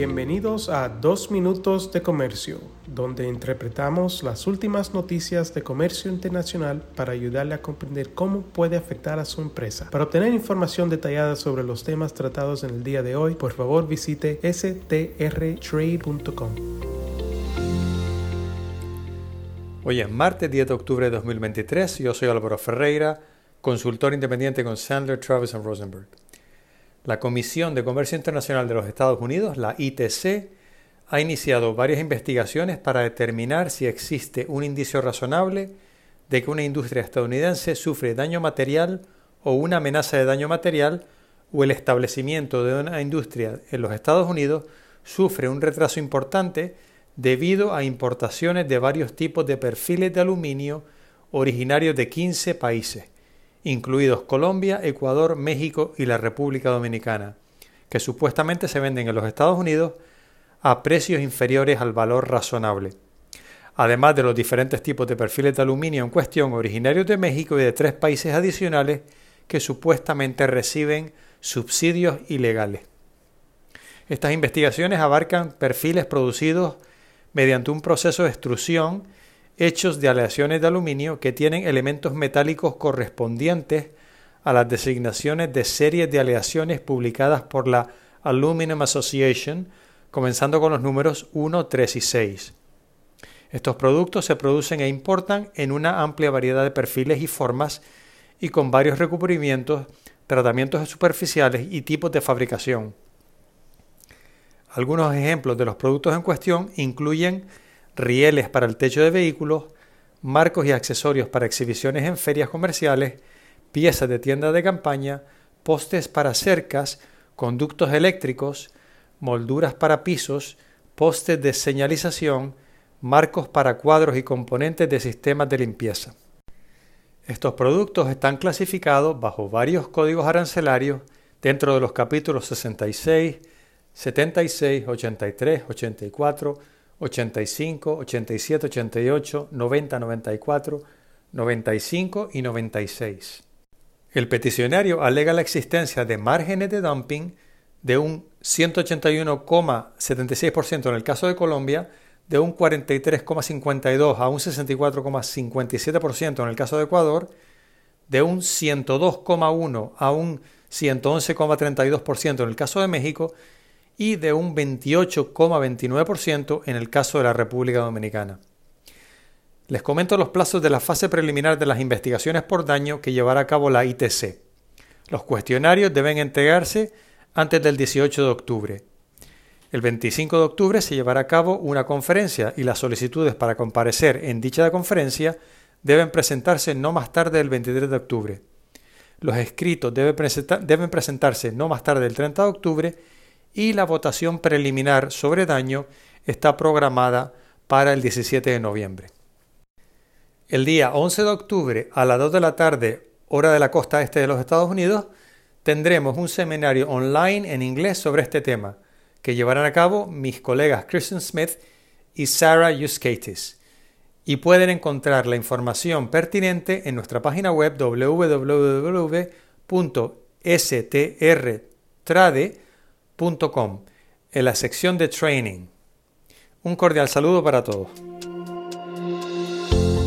Bienvenidos a Dos Minutos de Comercio, donde interpretamos las últimas noticias de comercio internacional para ayudarle a comprender cómo puede afectar a su empresa. Para obtener información detallada sobre los temas tratados en el día de hoy, por favor visite strtrade.com. Hoy es martes 10 de octubre de 2023. Yo soy Álvaro Ferreira, consultor independiente con Sandler, Travis Rosenberg. La Comisión de Comercio Internacional de los Estados Unidos, la ITC, ha iniciado varias investigaciones para determinar si existe un indicio razonable de que una industria estadounidense sufre daño material o una amenaza de daño material o el establecimiento de una industria en los Estados Unidos sufre un retraso importante debido a importaciones de varios tipos de perfiles de aluminio originarios de 15 países incluidos Colombia, Ecuador, México y la República Dominicana, que supuestamente se venden en los Estados Unidos a precios inferiores al valor razonable. Además de los diferentes tipos de perfiles de aluminio en cuestión originarios de México y de tres países adicionales que supuestamente reciben subsidios ilegales. Estas investigaciones abarcan perfiles producidos mediante un proceso de extrusión hechos de aleaciones de aluminio que tienen elementos metálicos correspondientes a las designaciones de series de aleaciones publicadas por la Aluminum Association, comenzando con los números 1, 3 y 6. Estos productos se producen e importan en una amplia variedad de perfiles y formas y con varios recubrimientos, tratamientos superficiales y tipos de fabricación. Algunos ejemplos de los productos en cuestión incluyen rieles para el techo de vehículos, marcos y accesorios para exhibiciones en ferias comerciales, piezas de tienda de campaña, postes para cercas, conductos eléctricos, molduras para pisos, postes de señalización, marcos para cuadros y componentes de sistemas de limpieza. Estos productos están clasificados bajo varios códigos arancelarios dentro de los capítulos 66, 76, 83, 84, 85, 87, 88, 90, 94, 95 y 96. El peticionario alega la existencia de márgenes de dumping de un 181,76% en el caso de Colombia, de un 43,52 a un 64,57% en el caso de Ecuador, de un 102,1 a un 111,32% en el caso de México y de un 28,29% en el caso de la República Dominicana. Les comento los plazos de la fase preliminar de las investigaciones por daño que llevará a cabo la ITC. Los cuestionarios deben entregarse antes del 18 de octubre. El 25 de octubre se llevará a cabo una conferencia y las solicitudes para comparecer en dicha conferencia deben presentarse no más tarde del 23 de octubre. Los escritos deben, presentarse no más tarde del 30 de octubre y la votación preliminar sobre daño está programada para el 17 de noviembre. El día 11 de octubre a las 2 de la tarde, hora de la costa este de los Estados Unidos, tendremos un seminario online en inglés sobre este tema, que llevarán a cabo mis colegas Kristen Smith y Sarah Yuskatis. Y pueden encontrar la información pertinente en nuestra página web www.strtrade.com en la sección de Training. Un cordial saludo para todos.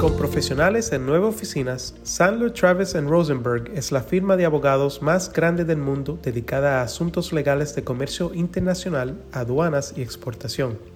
Con profesionales en nueve oficinas, Sandler Travis Rosenberg es la firma de abogados más grande del mundo dedicada a asuntos legales de comercio internacional, aduanas y exportación.